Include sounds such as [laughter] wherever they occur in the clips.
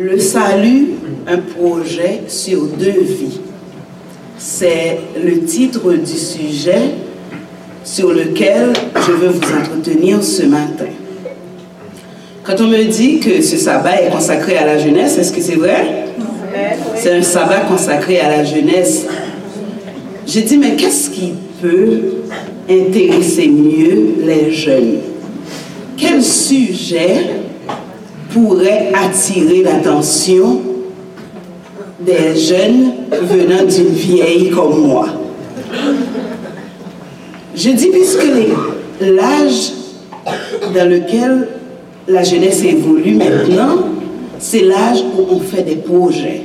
Le salut, un projet sur deux vies. C'est le titre du sujet sur lequel je veux vous entretenir ce matin. Quand on me dit que ce sabbat est consacré à la jeunesse, est-ce que c'est vrai? C'est un sabbat consacré à la jeunesse. J'ai dit, mais qu'est-ce qui peut intéresser mieux les jeunes? Quel sujet pourrait attirer l'attention des jeunes venant d'une vieille comme moi. Je dis puisque l'âge dans lequel la jeunesse évolue maintenant, c'est l'âge où on fait des projets.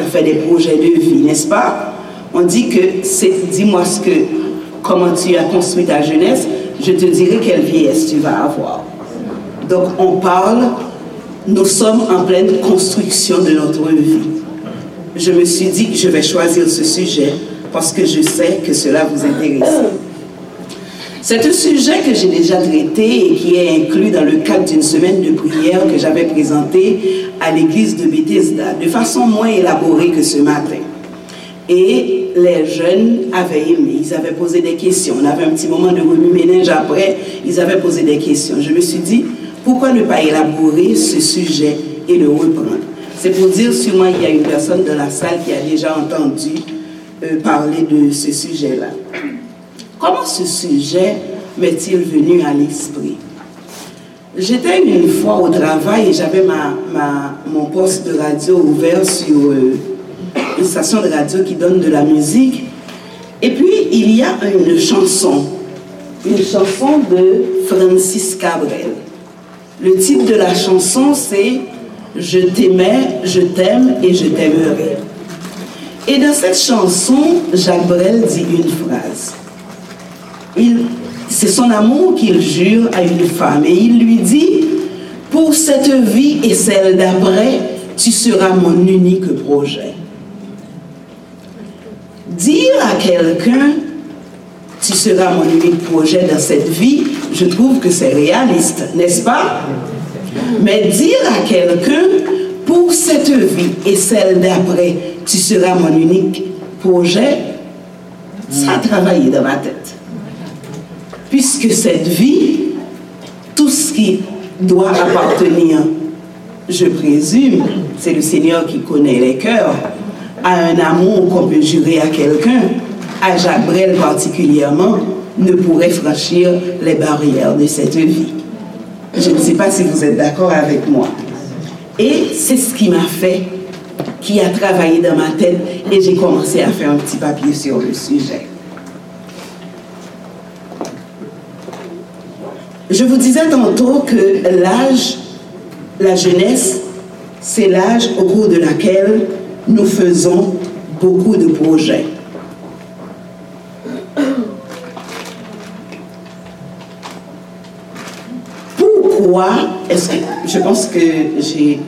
On fait des projets de vie, n'est-ce pas? On dit que c'est, dis-moi que, comment tu as construit ta jeunesse, je te dirai quelle vieillesse tu vas avoir. Donc on parle, nous sommes en pleine construction de notre vie. Je me suis dit que je vais choisir ce sujet parce que je sais que cela vous intéresse. C'est un sujet que j'ai déjà traité et qui est inclus dans le cadre d'une semaine de prière que j'avais présentée à l'église de Bethesda, de façon moins élaborée que ce matin. Et les jeunes avaient aimé, ils avaient posé des questions. On avait un petit moment de remue-ménage après, ils avaient posé des questions. Je me suis dit, pourquoi ne pas élaborer ce sujet et le reprendre? C'est pour dire, sûrement, il y a une personne dans la salle qui a déjà entendu euh, parler de ce sujet-là. Comment ce sujet m'est-il venu à l'esprit? J'étais une fois au travail et j'avais ma, mon poste de radio ouvert sur euh, une station de radio qui donne de la musique. Et puis, il y a une chanson, une chanson de Francis Cabrel. Le titre de la chanson, c'est Je t'aimais, je t'aime et je t'aimerai. Et dans cette chanson, Jacques Brel dit une phrase. C'est son amour qu'il jure à une femme et il lui dit, pour cette vie et celle d'après, tu seras mon unique projet. Dire à quelqu'un, tu seras mon unique projet dans cette vie, je trouve que c'est réaliste, n'est-ce pas? Mais dire à quelqu'un, pour cette vie et celle d'après, tu seras mon unique projet, ça a travaillé dans ma tête. Puisque cette vie, tout ce qui doit appartenir, je présume, c'est le Seigneur qui connaît les cœurs, à un amour qu'on peut jurer à quelqu'un, à Jacques Brel particulièrement, ne pourrait franchir les barrières de cette vie. Je ne sais pas si vous êtes d'accord avec moi. Et c'est ce qui m'a fait, qui a travaillé dans ma tête, et j'ai commencé à faire un petit papier sur le sujet. Je vous disais tantôt que l'âge, la jeunesse, c'est l'âge au cours de laquelle nous faisons beaucoup de projets. Est-ce que je pense que j'ai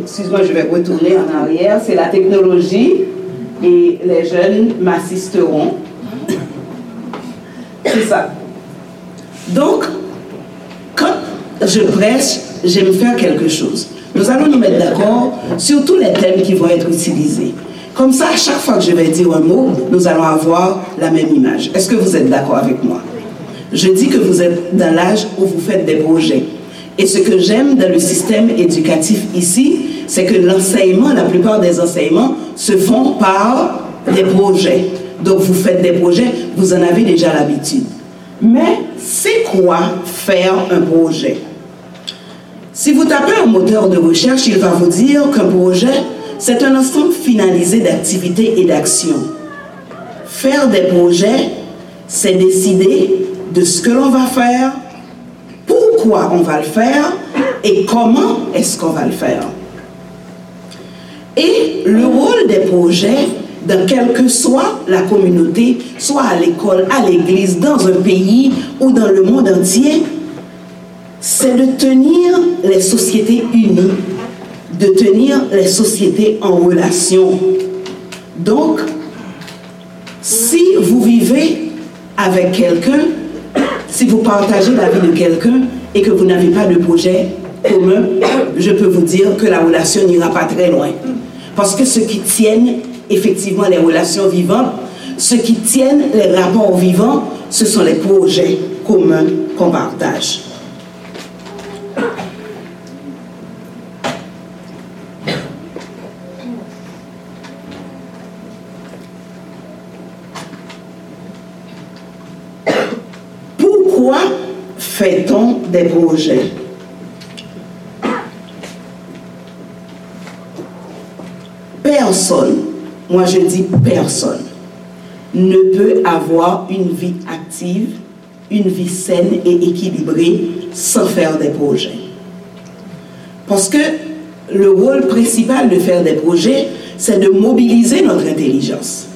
Excuse-moi, je vais retourner en arrière. C'est la technologie et les jeunes m'assisteront. C'est ça. Donc, quand je prêche, j'aime faire quelque chose. Nous allons nous mettre d'accord sur tous les thèmes qui vont être utilisés. Comme ça, à chaque fois que je vais dire un mot, nous allons avoir la même image. Est-ce que vous êtes d'accord avec moi? Je dis que vous êtes dans l'âge où vous faites des projets. Et ce que j'aime dans le système éducatif ici, c'est que l'enseignement, la plupart des enseignements, se font par des projets. Donc vous faites des projets, vous en avez déjà l'habitude. Mais c'est quoi faire un projet? Si vous tapez un moteur de recherche, il va vous dire qu'un projet, c'est un ensemble finalisé d'activités et d'actions. Faire des projets, c'est décider de ce que l'on va faire, pourquoi on va le faire et comment est-ce qu'on va le faire. Et le rôle des projets, dans quelle que soit la communauté, soit à l'école, à l'église, dans un pays ou dans le monde entier, c'est de tenir les sociétés unies, de tenir les sociétés en relation. Donc, si vous vivez avec quelqu'un, si vous partagez la vie de quelqu'un et que vous n'avez pas de projet commun, je peux vous dire que la relation n'ira pas très loin. Parce que ce qui tienne effectivement les relations vivantes, ce qui tienne les rapports vivants, ce sont les projets communs qu'on partage. Pourquoi fait-on des projets Personne, moi je dis personne, ne peut avoir une vie active, une vie saine et équilibrée sans faire des projets. Parce que le rôle principal de faire des projets, c'est de mobiliser notre intelligence.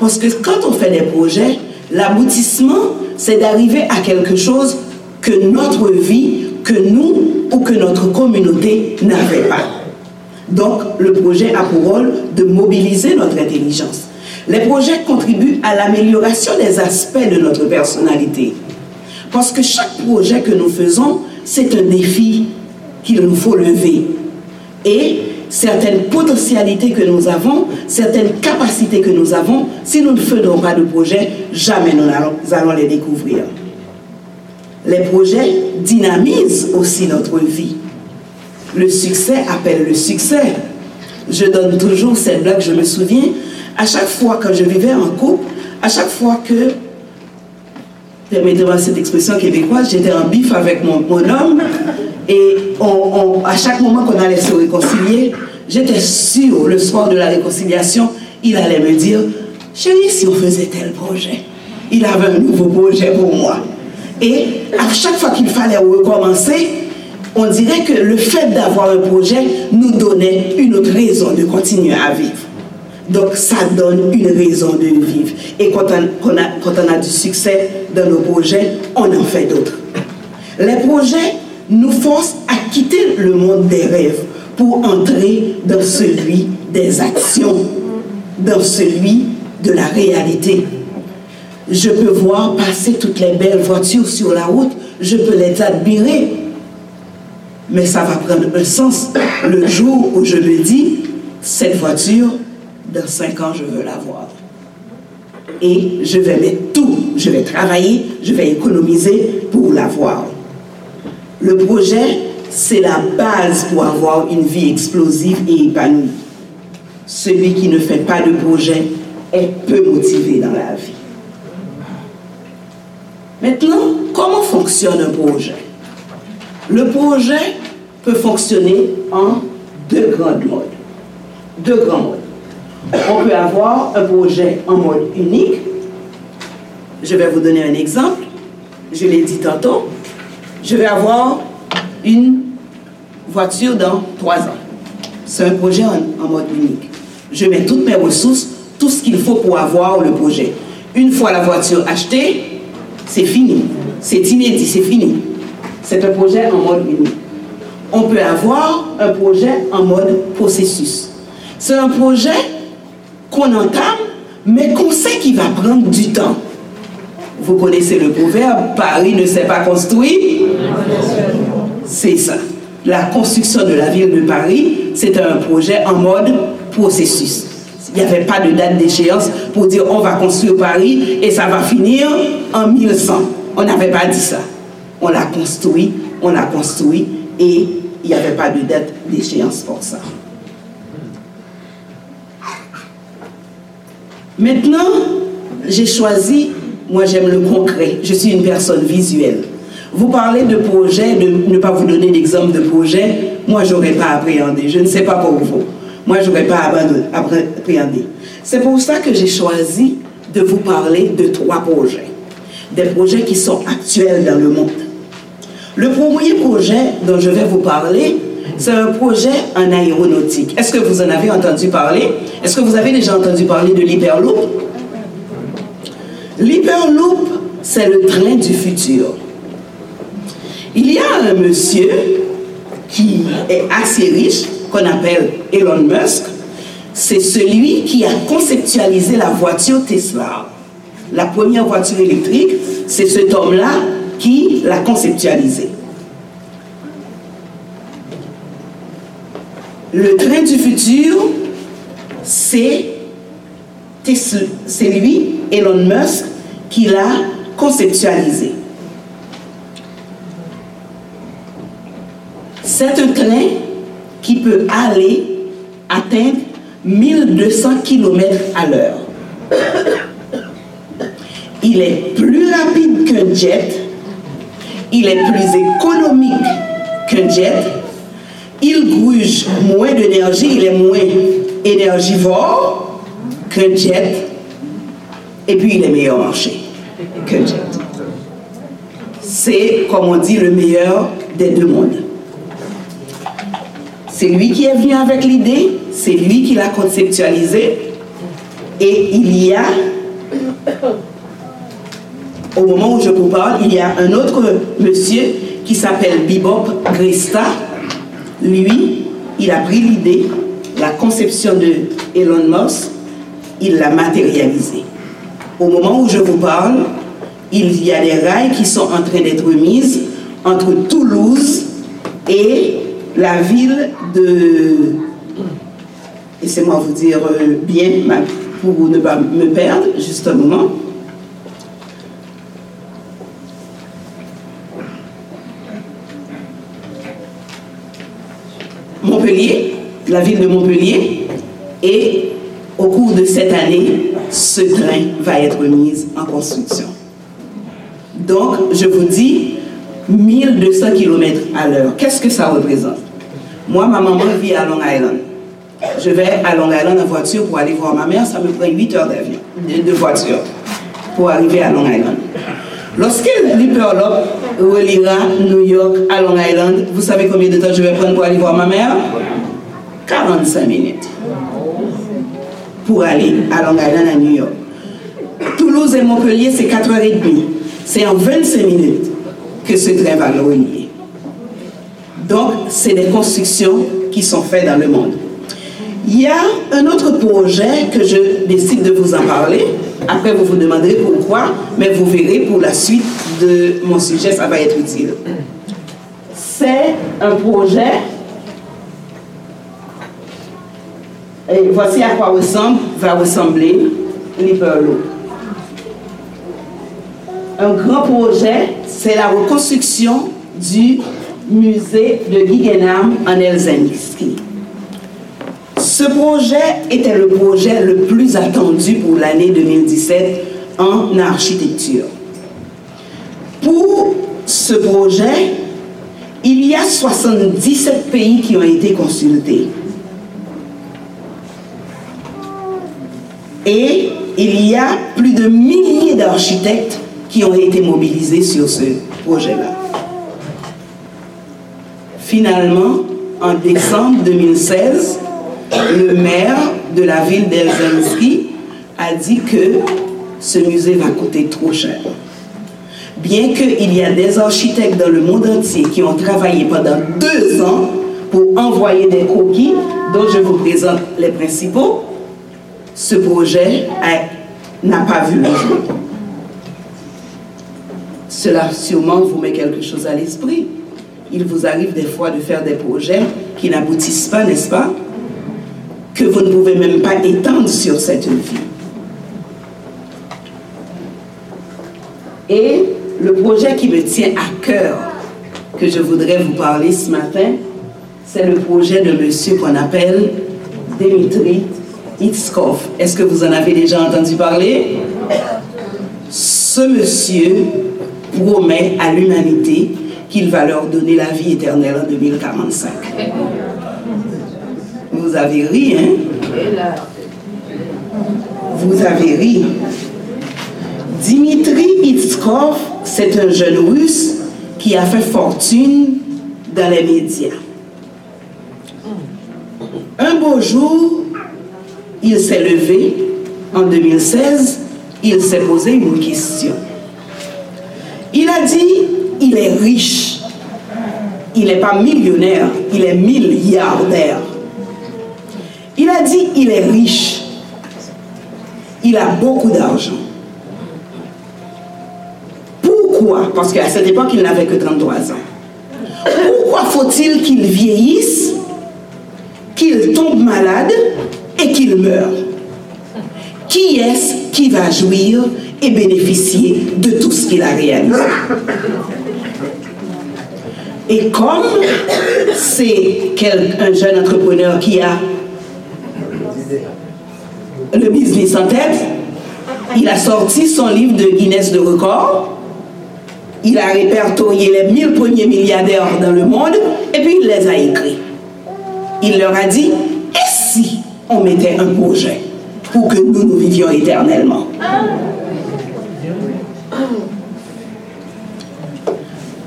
Parce que quand on fait des projets, l'aboutissement, c'est d'arriver à quelque chose que notre vie, que nous ou que notre communauté n'avait pas. Donc, le projet a pour rôle de mobiliser notre intelligence. Les projets contribuent à l'amélioration des aspects de notre personnalité. Parce que chaque projet que nous faisons, c'est un défi qu'il nous faut lever. Et certaines potentialités que nous avons, certaines capacités que nous avons, si nous ne faisons pas de projet, jamais nous allons les découvrir. Les projets dynamisent aussi notre vie. Le succès appelle le succès. Je donne toujours cette blague, je me souviens, à chaque fois que je vivais en couple, à chaque fois que, permettez-moi cette expression québécoise, j'étais en bif avec mon, homme, et à chaque moment qu'on allait se réconcilier, j'étais sûre, le soir de la réconciliation, il allait me dire, chérie, si on faisait tel projet, il avait un nouveau projet pour moi. Et à chaque fois qu'il fallait recommencer, on dirait que le fait d'avoir un projet nous donnait une autre raison de continuer à vivre. Donc ça donne une raison de vivre. Et quand on, a, quand on a du succès dans nos projets, on en fait d'autres. Les projets nous forcent à quitter le monde des rêves pour entrer dans celui des actions, dans celui de la réalité. Je peux voir passer toutes les belles voitures sur la route, je peux les admirer, mais ça va prendre un sens le jour où je me dis, cette voiture, dans cinq ans, je veux l'avoir. Et je vais mettre tout, je vais travailler, je vais économiser pour l'avoir. Le projet, c'est la base pour avoir une vie explosive et épanouie. Celui qui ne fait pas de projet est peu motivé dans la vie. Maintenant, comment fonctionne un projet? Le projet peut fonctionner en deux grands modes. Deux grands modes on peut avoir un projet en mode unique. Je vais vous donner un exemple. Je l'ai dit tantôt. Je vais avoir une voiture dans trois ans. C'est un projet en, mode unique. Je mets toutes mes ressources, tout ce qu'il faut pour avoir le projet. Une fois la voiture achetée, c'est fini. C'est inédit, c'est fini. C'est un projet en mode unique. On peut avoir un projet en mode processus. C'est un projet qu'on entame, mais qu'on sait qu'il va prendre du temps. Vous connaissez le proverbe, Paris ne s'est pas construit. C'est ça. La construction de la ville de Paris, c'est un projet en mode processus. Il n'y avait pas de date d'échéance pour dire on va construire Paris et ça va finir en 1100. On n'avait pas dit ça. On l'a construit, on l'a construit et il n'y avait pas de date d'échéance pour ça. Maintenant, j'ai choisi, moi j'aime le concret, je suis une personne visuelle. Vous parlez de projet, de ne pas vous donner d'exemple de projet, moi je n'aurais pas appréhendé, je ne sais pas pour vous. Moi je n'aurais pas appréhendé. C'est pour ça que j'ai choisi de vous parler de trois projets. Des projets qui sont actuels dans le monde. Le premier projet dont je vais vous parler, c'est un projet en aéronautique. Est-ce que vous en avez entendu parler? Est-ce que vous avez déjà entendu parler de l'Hyperloop? L'Hyperloop, c'est le train du futur. Il y a un monsieur qui est assez riche, qu'on appelle Elon Musk. C'est celui qui a conceptualisé la voiture Tesla. La première voiture électrique, c'est cet homme-là l'a conceptualisé. Le train du futur, c'est lui, Elon Musk, qui l'a conceptualisé. C'est un train qui peut aller atteindre 1200 km à l'heure. Il est plus rapide qu'un jet, il est plus économique qu'un jet, il gruge moins d'énergie, il est moins énergivore qu'un jet, et puis il est meilleur marché qu'un jet. C'est, comme on dit, le meilleur des deux mondes. C'est lui qui est venu avec l'idée, c'est lui qui l'a conceptualisé, et il y a, au moment où je vous parle, il y a un autre monsieur qui s'appelle Bibop Grista, lui, il a pris l'idée, la conception de Elon Musk, il l'a matérialisée. Au moment où je vous parle, il y a des rails qui sont en train d'être mises entre Toulouse et la ville de... Laissez-moi vous dire euh, bien, pour ne pas me perdre, juste un moment. Montpellier, la ville de Montpellier, et au cours de cette année, ce train va être mis en construction. Donc, je vous dis, 1200 km à l'heure. Qu'est-ce que ça représente? Moi, ma maman vit à Long Island. Je vais à Long Island en voiture pour aller voir ma mère. Ça me prend 8 heures d'avion, de, voiture, pour arriver à Long Island. Lorsque l'hyperlope reliera New York à Long Island, vous savez combien de temps je vais prendre pour aller voir ma mère? 45 minutes pour aller à Long Island à New York. Toulouse et Montpellier, c'est 4h30. C'est en 25 minutes que ce train va le relier. Donc, c'est des constructions qui sont faites dans le monde. Il y a un autre projet que je décide de vous en parler. Après, vous vous demanderez pourquoi, mais vous verrez pour la suite de mon sujet, ça va être utile. C'est un projet. Et voici à quoi ressemble, va ressembler l'hyperloop. Un grand projet, c'est la reconstruction du musée de Guggenheim en Helsinki. Ce projet était le projet le plus attendu pour l'année 2017 en architecture. Pour ce projet, il y a 77 pays qui ont été consultés. Et il y a plus de milliers d'architectes qui ont été mobilisés sur ce projet-là. Finalement, en décembre 2016, le maire de la ville d'Helsinki a dit que ce musée va coûter trop cher. Bien qu'il y a des architectes dans le monde entier qui ont travaillé pendant deux ans pour envoyer des croquis dont je vous présente les principaux, ce projet n'a pas vu le jour. Cela sûrement vous met quelque chose à l'esprit. Il vous arrive des fois de faire des projets qui n'aboutissent pas, n'est-ce pas? Que vous ne pouvez même pas étendre sur cette vie. Et le projet qui me tient à cœur, que je voudrais vous parler ce matin, c'est le projet de monsieur qu'on appelle Dimitri Itzkov. Est-ce que vous en avez déjà entendu parler? Ce monsieur promet à l'humanité qu'il va leur donner la vie éternelle en 2045 vous avez ri, hein? Vous avez ri. Dimitri Itzkov, c'est un jeune russe qui a fait fortune dans les médias. Un beau jour, il s'est levé en 2016, il s'est posé une question. Il a dit, il est riche. Il n'est pas millionnaire, il est milliardaire. Il a dit, il est riche. Il a beaucoup d'argent. Pourquoi? Parce qu'à cette époque, il n'avait que 33 ans, pourquoi faut-il qu'il vieillisse, qu'il tombe malade et qu'il meure? Qui est-ce qui va jouir et bénéficier de tout ce qu'il a réalisé? Et comme c'est un jeune entrepreneur qui a le business en tête, il a sorti son livre de Guinness de record. Il a répertorié les 1000 premiers milliardaires dans le monde et puis il les a écrits. Il leur a dit, et si on mettait un projet pour que nous nous vivions éternellement?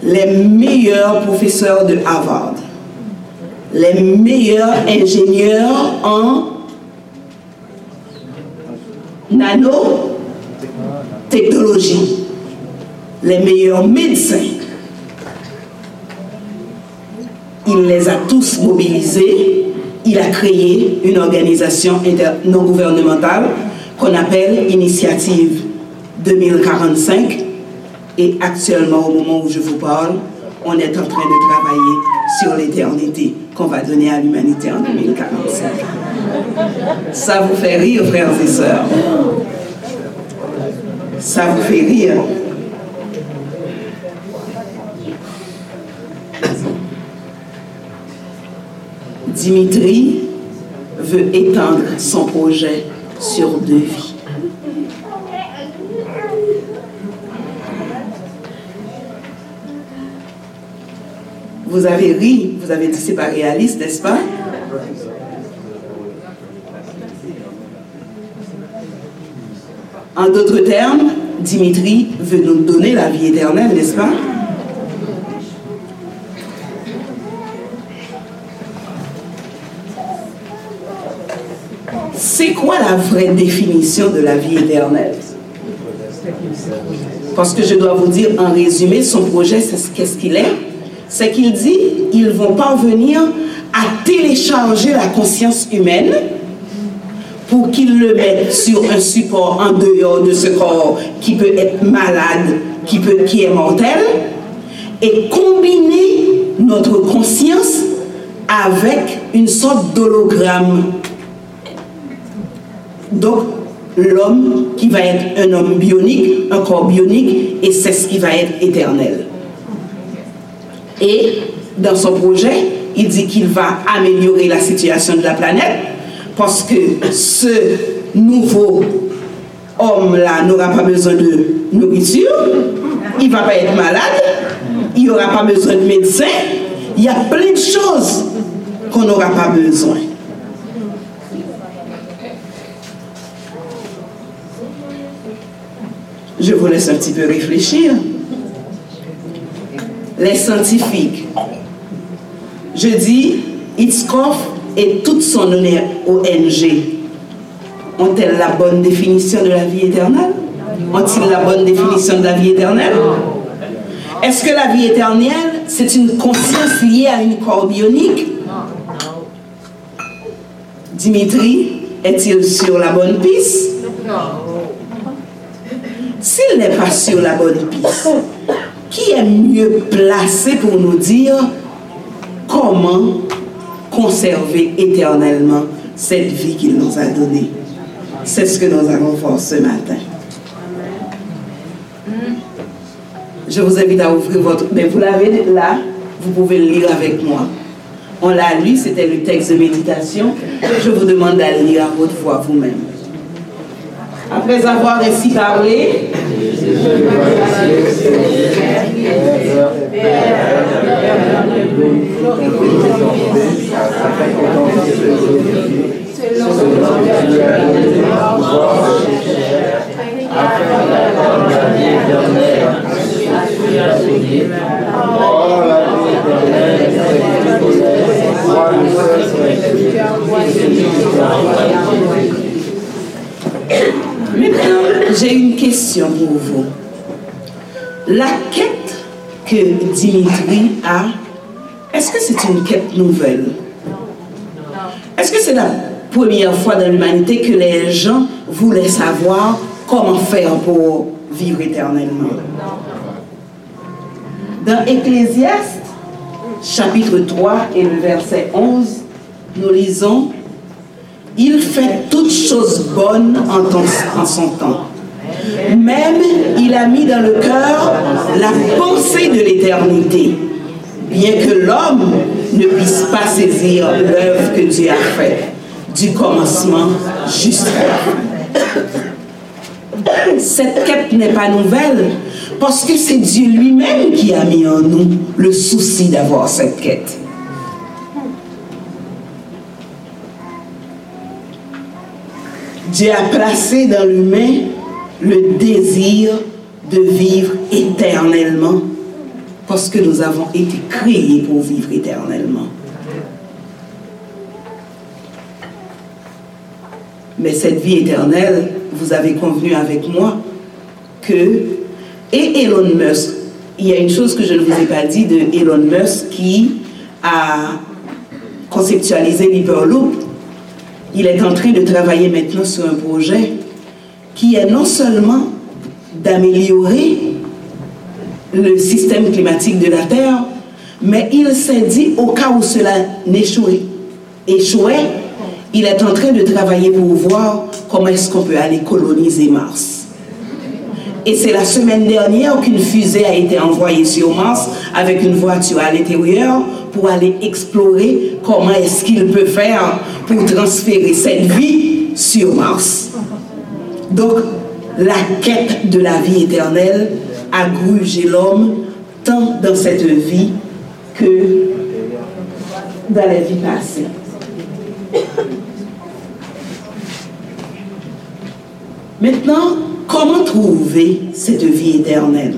Les meilleurs professeurs de Harvard, les meilleurs ingénieurs en nanotechnologie, les meilleurs médecins. Il les a tous mobilisés. Il a créé une organisation non gouvernementale qu'on appelle Initiative 2045. Et actuellement, au moment où je vous parle, on est en train de travailler sur l'éternité qu'on va donner à l'humanité en 2045. Ça vous fait rire, frères et sœurs? Ça vous fait rire? Dimitri veut étendre son projet sur deux vies. Vous avez ri, vous avez dit c'est pas réaliste, n'est-ce pas? En d'autres termes, Dimitri veut nous donner la vie éternelle, n'est-ce pas? C'est quoi la vraie définition de la vie éternelle? Parce que je dois vous dire en résumé, son projet, c'est qu'est-ce qu'il est? C'est qu'il dit, ils vont parvenir à télécharger la conscience humaine pour qu'ils le mettent sur un support en dehors de ce corps qui peut être malade, qui, peut, qui est mortel, et combiner notre conscience avec une sorte d'hologramme. Donc, l'homme qui va être un homme bionique, un corps bionique, et c'est ce qui va être éternel. Et dans son projet, il dit qu'il va améliorer la situation de la planète parce que ce nouveau homme-là n'aura pas besoin de nourriture, il ne va pas être malade, il n'aura pas besoin de médecin, il y a plein de choses qu'on n'aura pas besoin. Je vous laisse un petit peu réfléchir. Les scientifiques, je dis, Hitzkoff et toute son ONG ont-elles la bonne définition de la vie éternelle? Ont-ils la bonne définition de la vie éternelle? Est-ce que la vie éternelle, c'est une conscience liée à une corps bionique? Dimitri, est-il sur la bonne piste? S'il n'est pas sur la bonne piste, qui est mieux placé pour nous dire comment conserver éternellement cette vie qu'il nous a donnée? C'est ce que nous allons voir ce matin. Je vous invite à ouvrir votre... Mais vous l'avez là, vous pouvez le lire avec moi. On l'a lu, c'était le texte de méditation. Je vous demande d'aller lire à votre voix vous-même. Après avoir ainsi parlé, Maintenant, j'ai une question pour vous. La quête que Dimitri a, est-ce que c'est une quête nouvelle? Est-ce que c'est la première fois dans l'humanité que les gens voulaient savoir comment faire pour vivre éternellement? Dans Ecclésiaste, chapitre 3 et le verset 11, nous lisons Il fait toutes choses bonnes en, en son temps. Même il a mis dans le cœur la pensée de l'éternité, bien que l'homme ne puisse pas saisir l'œuvre que Dieu a faite, du commencement jusqu'à la fin. Cette quête n'est pas nouvelle parce que c'est Dieu lui-même qui a mis en nous le souci d'avoir cette quête. Dieu a placé dans l'humain le désir de vivre éternellement parce que nous avons été créés pour vivre éternellement. Mais cette vie éternelle, vous avez convenu avec moi que, et Elon Musk, il y a une chose que je ne vous ai pas dit de Elon Musk qui a conceptualisé l'Hyperloop. Il est en train de travailler maintenant sur un projet qui est non seulement d'améliorer le système climatique de la Terre, mais il s'est dit, au cas où cela n'échouait, échouait, il est en train de travailler pour voir comment est-ce qu'on peut aller coloniser Mars. Et c'est la semaine dernière qu'une fusée a été envoyée sur Mars avec une voiture à l'intérieur pour aller explorer comment est-ce qu'il peut faire pour transférer cette vie sur Mars. Donc, la quête de la vie éternelle a grugé l'homme tant dans cette vie que dans la vie passée. Maintenant, comment trouver cette vie éternelle?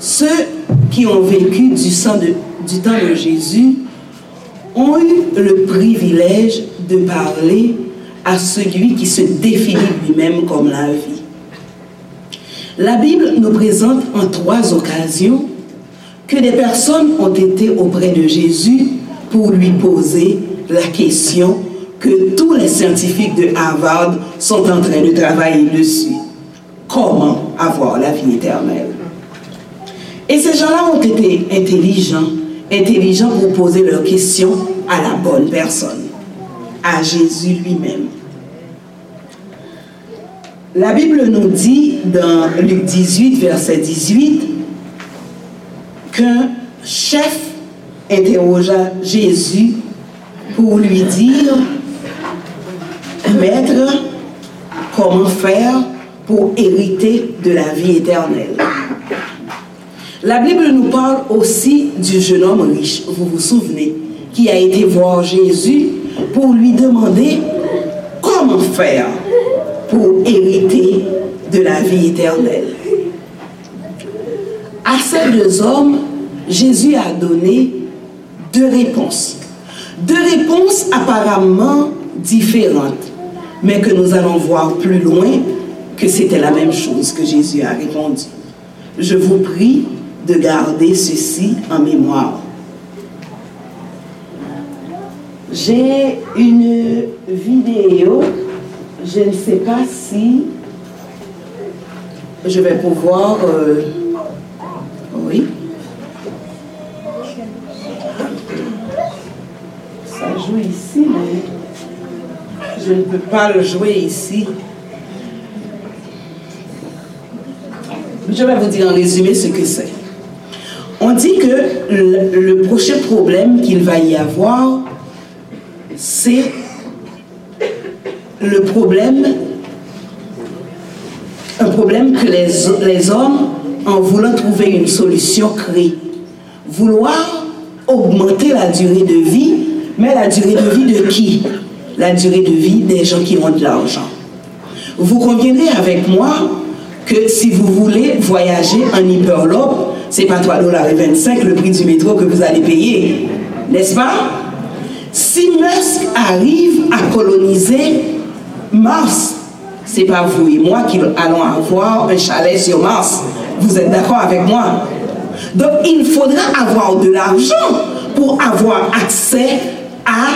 Ceux qui ont vécu du, sang du temps de Jésus ont eu le privilège de parler à celui qui se définit lui-même comme la vie. La Bible nous présente en trois occasions que des personnes ont été auprès de Jésus pour lui poser la question que tous les scientifiques de Harvard sont en train de travailler dessus. Comment avoir la vie éternelle? Et ces gens-là ont été intelligents, intelligents pour poser leurs questions à la bonne personne, à Jésus lui-même. La Bible nous dit dans Luc 18, verset 18, qu'un chef interrogea Jésus pour lui dire, Maître, comment faire pour hériter de la vie éternelle? La Bible nous parle aussi du jeune homme riche, vous vous souvenez, qui a été voir Jésus pour lui demander comment faire pour hériter de la vie éternelle. À ces deux hommes, Jésus a donné deux réponses. Deux réponses apparemment différentes, mais que nous allons voir plus loin que c'était la même chose que Jésus a répondu. Je vous prie de garder ceci en mémoire. J'ai une vidéo, je ne sais pas si je vais pouvoir... Euh, oui. Ça joue ici, mais je ne peux pas le jouer ici. Je vais vous dire en résumé ce que c'est. On dit que le, prochain problème qu'il va y avoir, c'est le problème, un problème que les, les hommes en voulant trouver une solution créée. Vouloir augmenter la durée de vie, mais la durée de vie de qui? La durée de vie des gens qui ont de l'argent. Vous conviendrez avec moi que si vous voulez voyager en Hyperloop, c'est pas 3,25$ le prix du métro que vous allez payer. N'est-ce pas? Si Musk arrive à coloniser Mars, c'est pas vous et moi qui allons avoir un chalet sur Mars. Vous êtes d'accord avec moi? Donc il faudra avoir de l'argent pour avoir accès à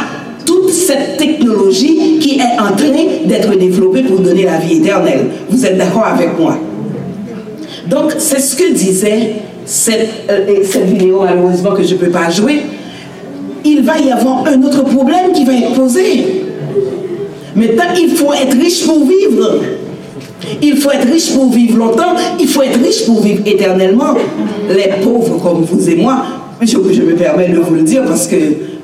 tout toute cette technologie qui est en train d'être développée pour donner la vie éternelle. Vous êtes d'accord avec moi? Donc, c'est ce que disait cette, euh, cette vidéo, malheureusement, que je ne peux pas jouer. Il va y avoir un autre problème qui va être posé. Maintenant, il faut être riche pour vivre. Il faut être riche pour vivre longtemps. Il faut être riche pour vivre éternellement. Les pauvres comme vous et moi, je, je me permets de vous le dire parce que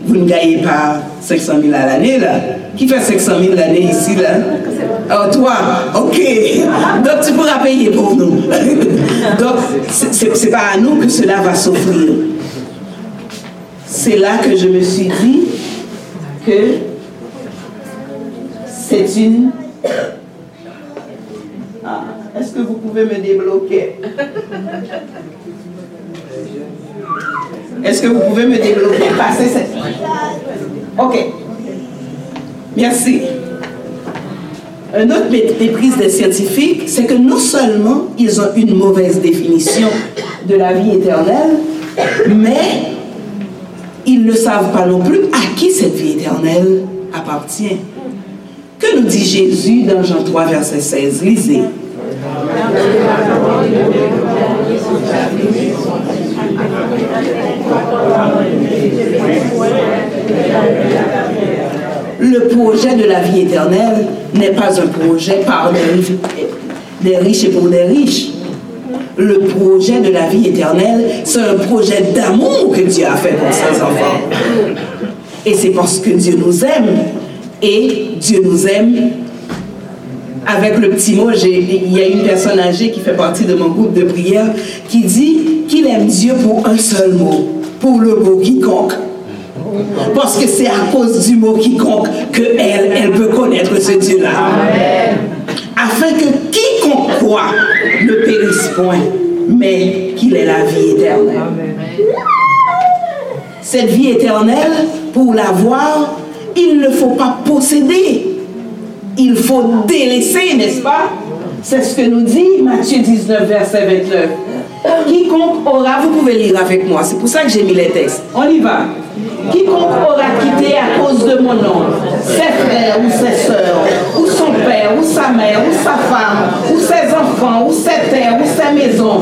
vous ne gagnez pas 500 000 à l'année, là. Qui fait 500 000 l'année ici, là? Oh, toi Ok. Donc, tu pourras payer pour nous. [laughs] Donc, ce n'est pas à nous que cela va s'offrir. C'est là que je me suis dit que c'est une... Ah, Est-ce que vous pouvez me débloquer? [laughs] est-ce que vous pouvez me débloquer, passer cette... Ok. Merci. Un autre méprise des scientifiques, c'est que non seulement ils ont une mauvaise définition de la vie éternelle, mais ils ne savent pas non plus à qui cette vie éternelle appartient. Que nous dit Jésus dans Jean 3, verset 16 Lisez. Le projet de la vie éternelle n'est pas un projet par des riches et pour des riches. Le projet de la vie éternelle, c'est un projet d'amour que Dieu a fait pour ses enfants. Et c'est parce que Dieu nous aime. Et Dieu nous aime avec le petit mot, il y a une personne âgée qui fait partie de mon groupe de prière qui dit qu'il aime Dieu pour un seul mot, pour le mot quiconque. Parce que c'est à cause du mot quiconque qu'elle elle peut connaître ce Dieu-là. Afin que quiconque croit ne périsse point, mais qu'il ait la vie éternelle. Cette vie éternelle, pour l'avoir, il ne faut pas posséder il faut délaisser, n'est-ce pas? C'est ce que nous dit Matthieu 19, verset 29. Quiconque aura, vous pouvez lire avec moi, c'est pour ça que j'ai mis les textes. On y va. Quiconque aura quitté à cause de mon nom ses frères ou ses sœurs, ou son père, ou sa mère, ou sa femme, ou ses enfants, ou ses terres, ou ses maisons,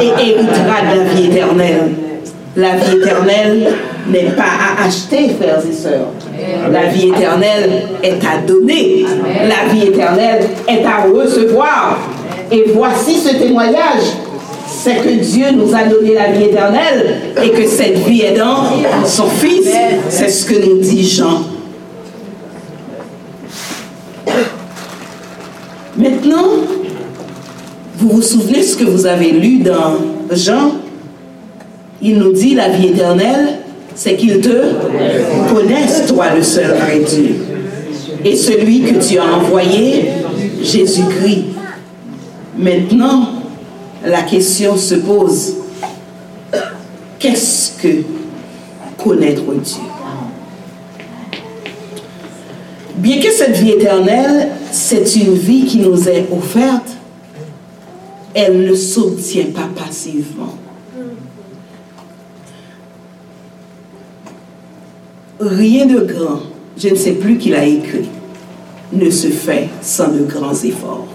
et héritera de la vie éternelle. La vie éternelle n'est pas à acheter, frères et sœurs. La vie éternelle est à donner. La vie éternelle est à recevoir. Et voici ce témoignage. C'est que Dieu nous a donné la vie éternelle et que cette vie est dans son Fils. C'est ce que nous dit Jean. Maintenant, vous vous souvenez ce que vous avez lu dans Jean? Il nous dit la vie éternelle, c'est qu'il te connaisse, toi, le seul vrai Dieu. Et celui que tu as envoyé, Jésus-Christ. Maintenant, la question se pose, qu'est-ce que connaître Dieu? Bien que cette vie éternelle, c'est une vie qui nous est offerte, elle ne s'obtient pas passivement. Rien de grand, je ne sais plus qui l'a écrit, ne se fait sans de grands efforts.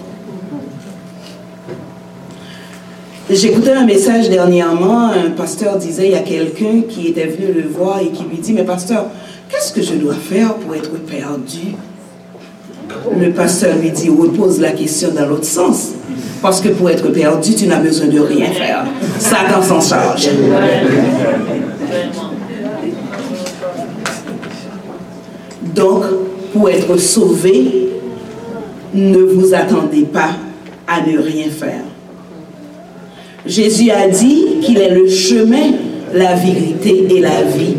J'écoutais un message dernièrement, un pasteur disait, il y a quelqu'un qui était venu le voir et qui lui dit, mais pasteur, qu'est-ce que je dois faire pour être perdu Le pasteur lui dit, repose la question dans l'autre sens. Parce que pour être perdu, tu n'as besoin de rien faire. Satan s'en charge. Donc, pour être sauvé, ne vous attendez pas à ne rien faire. Jésus a dit qu'il est le chemin, la vérité et la vie.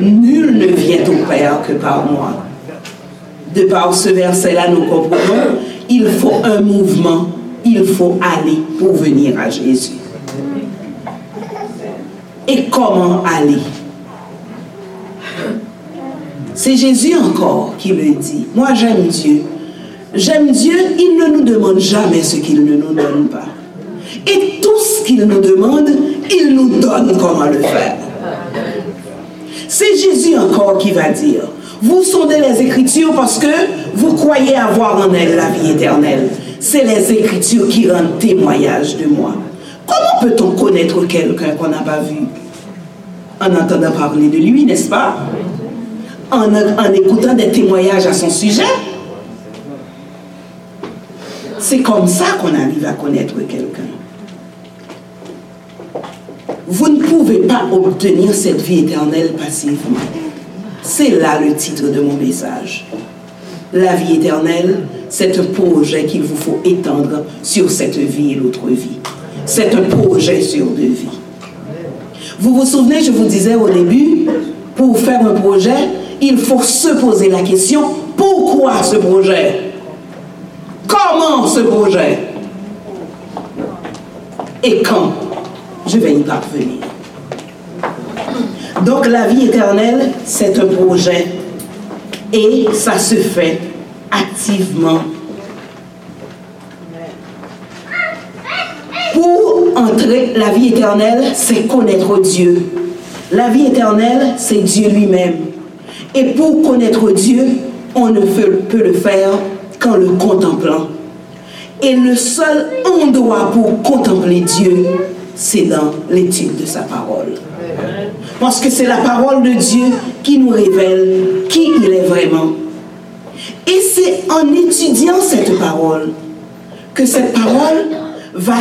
Nul ne vient au Père que par moi. De par ce verset-là, nous comprenons, il faut un mouvement, il faut aller pour venir à Jésus. Et comment aller? C'est Jésus encore qui le dit. Moi, j'aime Dieu. J'aime Dieu, il ne nous demande jamais ce qu'il ne nous donne pas. Et tout ce qu'il nous demande, il nous donne comment le faire. C'est Jésus encore qui va dire, vous sondez les Écritures parce que vous croyez avoir en elles la vie éternelle. C'est les Écritures qui rendent témoignage de moi. Comment peut-on connaître quelqu'un qu'on n'a pas vu En entendant parler de lui, n'est-ce pas? En, écoutant des témoignages à son sujet. C'est comme ça qu'on arrive à connaître quelqu'un. Vous ne pouvez pas obtenir cette vie éternelle passivement. C'est là le titre de mon message. La vie éternelle, c'est un projet qu'il vous faut étendre sur cette vie et l'autre vie. C'est un projet sur deux vies. Vous vous souvenez, je vous disais au début, pour faire un projet, il faut se poser la question, pourquoi ce projet? Comment ce projet? Et quand je vais y parvenir? Donc la vie éternelle, c'est un projet et ça se fait activement. Pour entrer la vie éternelle, c'est connaître Dieu. La vie éternelle, c'est Dieu lui-même. Et pour connaître Dieu, on ne peut le faire qu'en le contemplant. Et le seul endroit pour contempler Dieu, c'est dans l'étude de sa parole. Parce que c'est la parole de Dieu qui nous révèle qui il est vraiment. Et c'est en étudiant cette parole que cette parole va,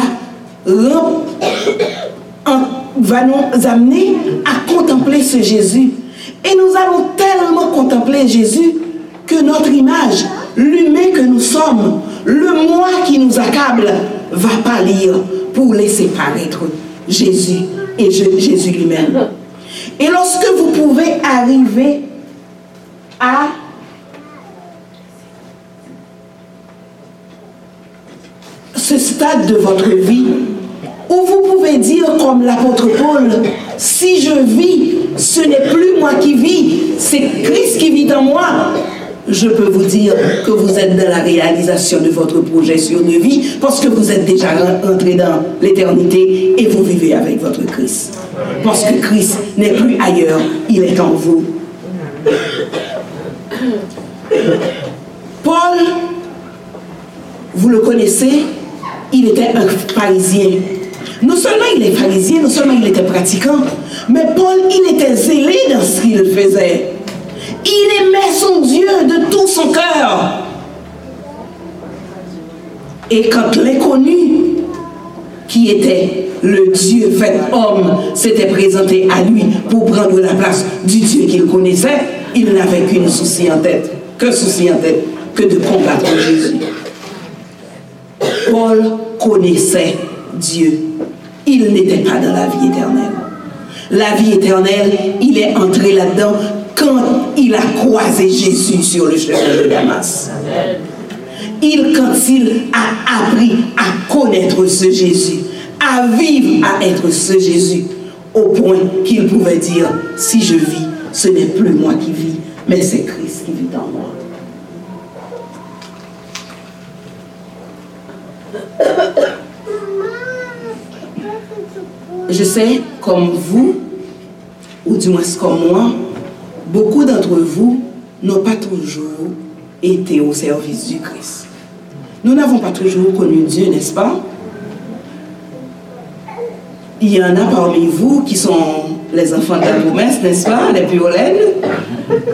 va nous amener à contempler ce Jésus. Et nous allons tellement contempler Jésus que notre image, l'humain que nous sommes, le moi qui nous accable, va pâlir pour laisser paraître Jésus et Jésus lui-même. Et lorsque vous pouvez arriver à ce stade de votre vie où vous pouvez dire comme l'apôtre Paul, si je vis, ce n'est plus qui vis, c'est Christ qui vit en moi. Je peux vous dire que vous êtes dans la réalisation de votre projet sur une vie parce que vous êtes déjà entré dans l'éternité et vous vivez avec votre Christ. Parce que Christ n'est plus ailleurs, il est en vous. Paul, vous le connaissez, il était un pharisien. Non seulement il est pharisien, non seulement il était pratiquant, mais Paul, il était zélé dans ce qu'il faisait. Il aimait son Dieu de tout son cœur. Et quand l'inconnu, qui était le Dieu fait homme, s'était présenté à lui pour prendre la place du Dieu qu'il connaissait, il n'avait qu'une souci en tête, qu'un souci en tête, que de combattre Jésus. Paul connaissait Dieu. Il n'était pas dans la vie éternelle. La vie éternelle, il est entré là-dedans quand il a croisé Jésus sur le chemin de Damas. Il, quand il a appris à connaître ce Jésus, à vivre, à être ce Jésus, au point qu'il pouvait dire, si je vis, ce n'est plus moi qui vis, mais c'est Christ qui vit en moi. [coughs] [coughs] Je sais, comme vous, ou du moins comme moi, beaucoup d'entre vous n'ont pas toujours été au service du Christ. Nous n'avons pas toujours connu Dieu, n'est-ce pas? Il y en a parmi vous qui sont les enfants de la promesse, n'est-ce pas? Les piolènes,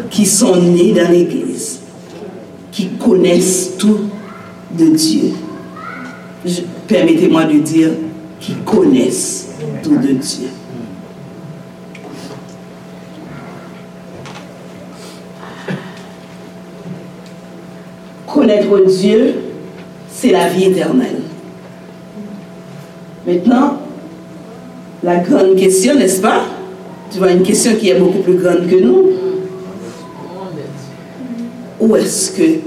qui sont nés dans l'Église, qui connaissent tout de Dieu. Permettez-moi de dire, qui connaissent tout de Dieu. Connaître Dieu, c'est la vie éternelle. Maintenant, la grande question, n'est-ce pas? Tu vois, une question qui est beaucoup plus grande que nous. Où est-ce que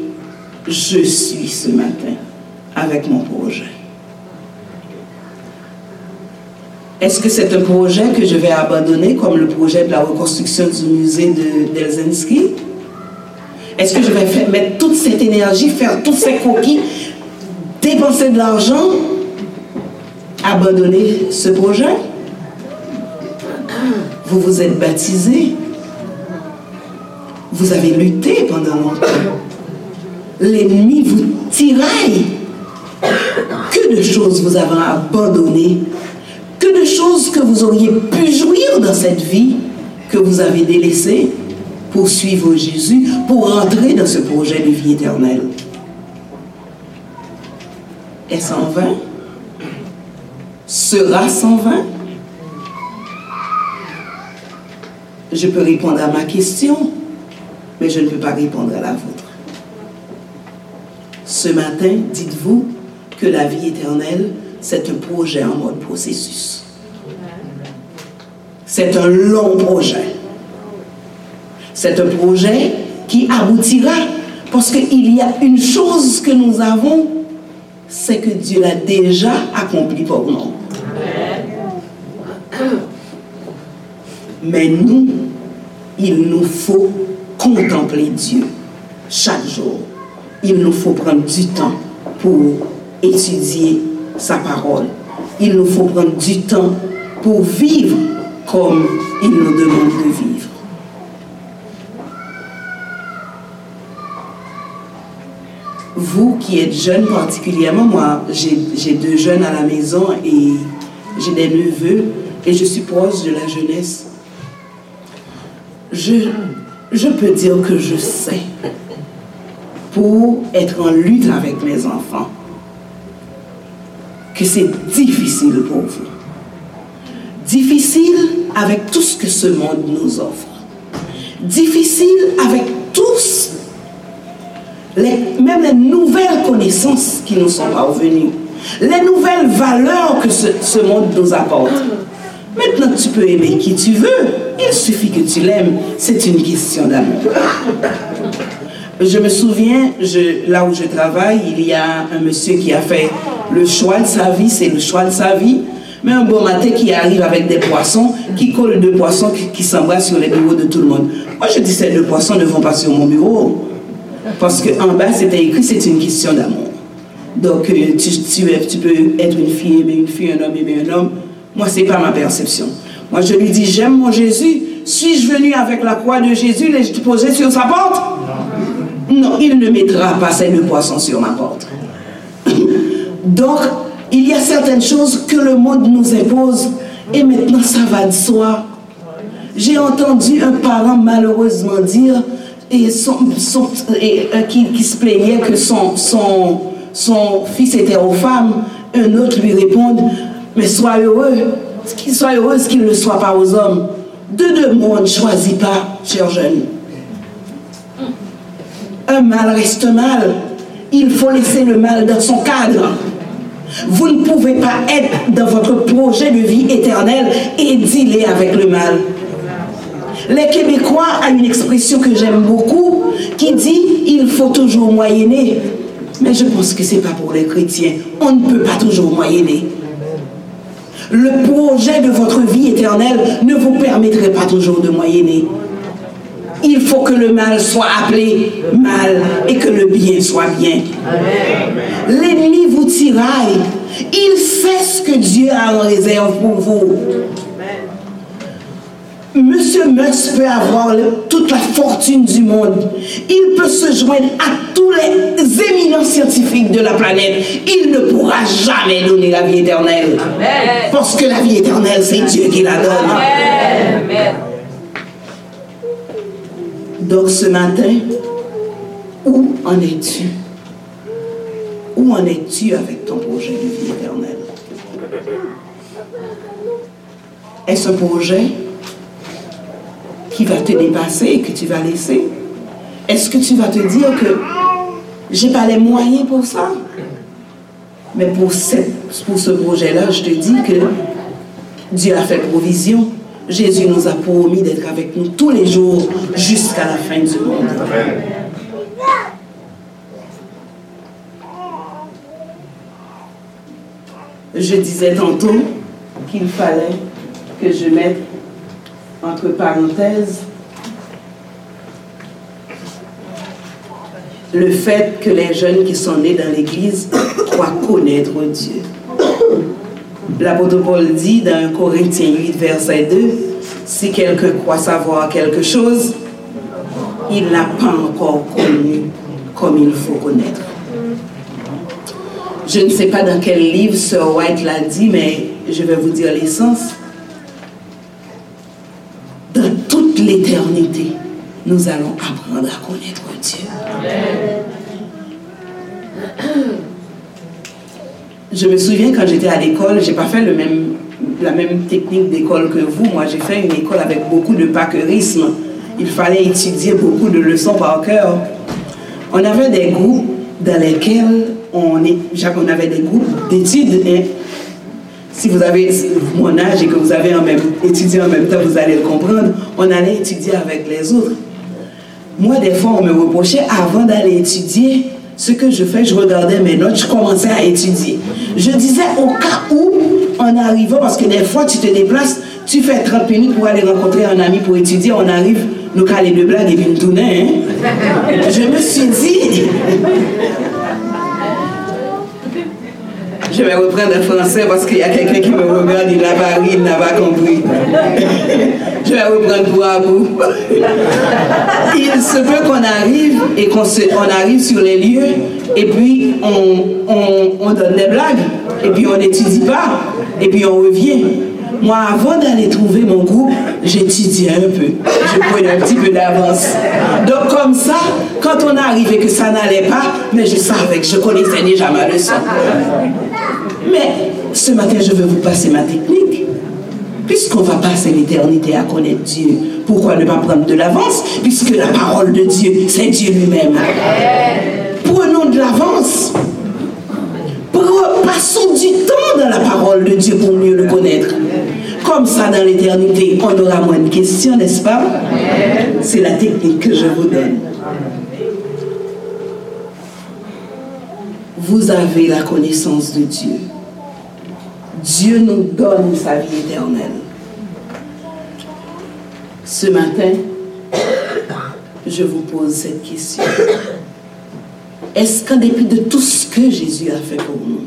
je suis ce matin avec mon projet? Est-ce que c'est un projet que je vais abandonner comme le projet de la reconstruction du musée de d'Helsinki est-ce que je vais mettre toute cette énergie, faire tous ces coquilles, dépenser de l'argent, abandonner ce projet? Vous vous êtes baptisé, Vous avez lutté pendant longtemps. L'ennemi vous tiraille. Que de choses vous avez abandonnées? Que de choses que vous auriez pu jouir dans cette vie que vous avez délaissées pour suivre Jésus, pour entrer dans ce projet de vie éternelle. Est-ce en vain Sera sans vain Je peux répondre à ma question, mais je ne peux pas répondre à la vôtre. Ce matin, dites-vous que la vie éternelle, c'est un projet en mode processus. C'est un long projet. C'est un projet qui aboutira parce qu'il y a une chose que nous avons, c'est que Dieu l'a déjà accompli pour nous. Mais nous, il nous faut contempler Dieu chaque jour. Il nous faut prendre du temps pour étudier sa parole. Il nous faut prendre du temps pour vivre comme il nous demande de vivre. Vous qui êtes jeunes particulièrement, moi j'ai deux jeunes à la maison et j'ai des neveux et je suis proche de la jeunesse. Je, je peux dire que je sais pour être en lutte avec mes enfants que c'est difficile pour vous. Difficile avec tout ce que ce monde nous offre. Difficile avec tous, les, même les nouvelles connaissances qui nous sont parvenues, les nouvelles valeurs que ce, ce monde nous apporte. Maintenant, tu peux aimer qui tu veux. Il suffit que tu l'aimes. C'est une question d'amour. Je me souviens, je, là où je travaille, il y a un monsieur qui a fait le choix de sa vie, c'est le choix de sa vie. Mais un bon matin qui arrive avec des poissons, qui colle deux poissons qui, s'embrassent sur les bureaux de tout le monde. Moi, je dis ces deux poissons ne vont pas sur mon bureau. Parce qu'en bas, c'était écrit, c'est une question d'amour. Donc, euh, tu, peux être une fille, aimer une fille, un homme, aimer un homme. Moi, ce n'est pas ma perception. Moi, je lui dis, j'aime mon Jésus. Suis-je venu avec la croix de Jésus, les poser sur sa porte? Non, il ne mettra pas ces deux poissons sur ma porte. [coughs] Donc, il y a certaines choses que le monde nous impose et maintenant ça va de soi. J'ai entendu un parent malheureusement dire et euh, qui, se plaignait que son, fils était aux femmes. Un autre lui répond Mais sois heureux, qu'il soit heureux, qu'il ne soit pas aux hommes. De deux ne choisit pas, cher jeune. Un mal reste mal. Il faut laisser le mal dans son cadre. Vous ne pouvez pas être dans votre projet de vie éternelle et dealer avec le mal. Les Québécois ont une expression que j'aime beaucoup qui dit il faut toujours moyenner. Mais je pense que ce n'est pas pour les chrétiens. On ne peut pas toujours moyenner. Le projet de votre vie éternelle ne vous permettrait pas toujours de moyenner. Il faut que le mal soit appelé mal et que le bien soit bien. L'ennemi vous tiraille. Il sait ce que Dieu a en réserve pour vous. Monsieur Musk peut avoir toute la fortune du monde. Il peut se joindre à tous les éminents scientifiques de la planète. Il ne pourra jamais donner la vie éternelle. Parce que la vie éternelle, c'est Dieu qui la donne. Amen. Donc ce matin, où en es-tu? Où en es-tu avec ton projet de vie éternelle Est-ce un projet qui va te dépasser et que tu vas laisser? Est-ce que tu vas te dire que j'ai pas les moyens pour ça? Mais pour, pour ce projet-là, je te dis que Dieu a fait provision. Jésus nous a promis d'être avec nous tous les jours jusqu'à la fin du monde. Je disais tantôt qu'il fallait que je mette entre parenthèses le fait que les jeunes qui sont nés dans l'Église croient connaître Dieu. L'apôtre Paul dit dans Corinthiens 8, verset 2, si quelqu'un croit savoir quelque chose, il n'a pas encore connu comme il faut connaître. Je ne sais pas dans quel livre Sir White l'a dit, mais je vais vous dire l'essence. Dans toute l'éternité, nous allons apprendre à connaître Dieu. Je me souviens quand j'étais à l'école, j'ai pas fait le même, la même technique d'école que vous. Moi, j'ai fait une école avec beaucoup de packerisme. Il fallait étudier beaucoup de leçons par cœur. On avait des groupes dans lesquels on, est, on avait des groupes d'études. Hein. Si vous avez mon âge et que vous avez en même, étudié en même temps, vous allez le comprendre. On allait étudier avec les autres. Moi, des fois, on me reprochait avant d'aller étudier, ce que je fais, je regardais mes notes, je commençais à étudier. Je disais au cas où, en arrivant, parce que des fois, tu te déplaces, tu fais 30 minutes pour aller rencontrer un ami pour étudier, on arrive, nous caler de blagues et puis nous tourner. Hein. Je me suis dit, je vais reprendre le français parce qu'il y a quelqu'un qui me regarde, il n'a pas il n'a pas compris. [laughs] je vais reprendre pour à bout. [laughs] il se peut qu'on arrive et qu'on on arrive sur les lieux et puis on, on, donne des blagues et puis on n'étudie pas et puis on revient. Moi, avant d'aller trouver mon groupe, j'étudiais un peu. Je prenais un petit peu d'avance. Donc, comme ça, quand on arrivait que ça n'allait pas, mais je savais que je connaissais déjà ma leçon. Mais ce matin, je veux vous passer ma technique. Puisqu'on va passer l'éternité à connaître Dieu, pourquoi ne pas prendre de l'avance? Puisque la parole de Dieu, c'est Dieu lui-même. Prenons de l'avance. Passons du temps dans la parole de Dieu pour mieux le connaître. Comme ça, dans l'éternité, on aura moins de questions, n'est-ce pas? C'est la technique que je vous donne. Vous avez la connaissance de Dieu. Dieu nous donne sa vie éternelle. Ce matin, je vous pose cette question. Est-ce qu'en dépit de tout ce que Jésus a fait pour nous,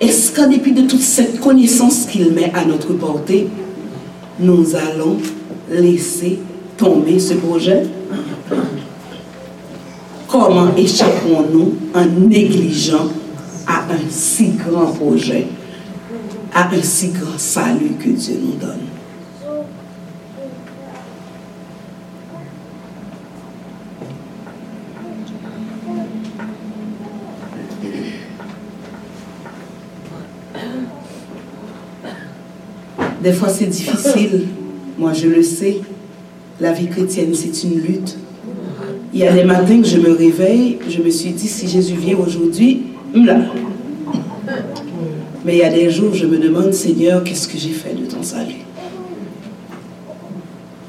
est-ce qu'en dépit de toute cette connaissance qu'il met à notre portée, nous allons laisser tomber ce projet? Comment échappons-nous en négligeant à un si grand projet à un si grand salut que Dieu nous donne? Des fois, c'est difficile. Moi, je le sais. La vie chrétienne, c'est une lutte. Il y a des matins que je me réveille, je me suis dit, si Jésus vient aujourd'hui, là, mais il y a des jours, je me demande, Seigneur, qu'est-ce que j'ai fait de ton salut?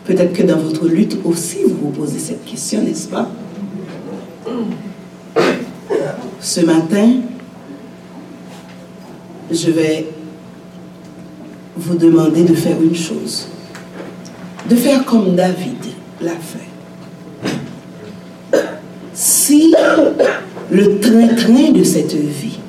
Peut-être que dans votre lutte aussi, vous vous posez cette question, n'est-ce pas? Ce matin, je vais vous demander de faire une chose. De faire comme David l'a fait. Si le train-train de cette vie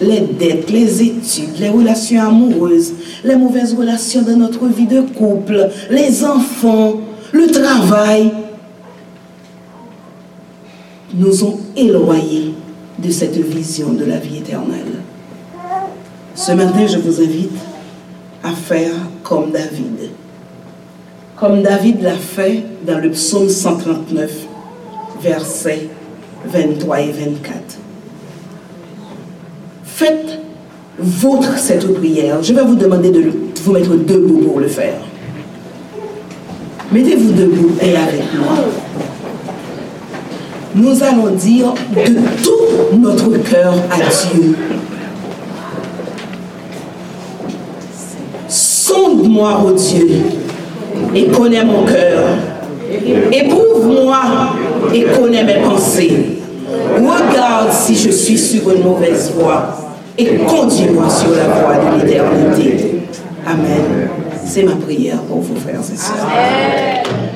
les dettes, les études, les relations amoureuses, les mauvaises relations dans notre vie de couple, les enfants, le travail, nous ont éloignés de cette vision de la vie éternelle. Ce matin, je vous invite à faire comme David. Comme David l'a fait dans le psaume 139, versets 23 et 24 faites votre cette prière. Je vais vous demander de vous mettre debout pour le faire. Mettez-vous debout et avec moi. Nous allons dire de tout notre cœur à Dieu. Sonde-moi, ô Dieu, et connais mon cœur. Éprouve-moi et connais mes pensées. Regarde si je suis sur une mauvaise voie et conduis-moi sur la voie de l'éternité. Amen. C'est ma prière pour vous, frères et sœurs.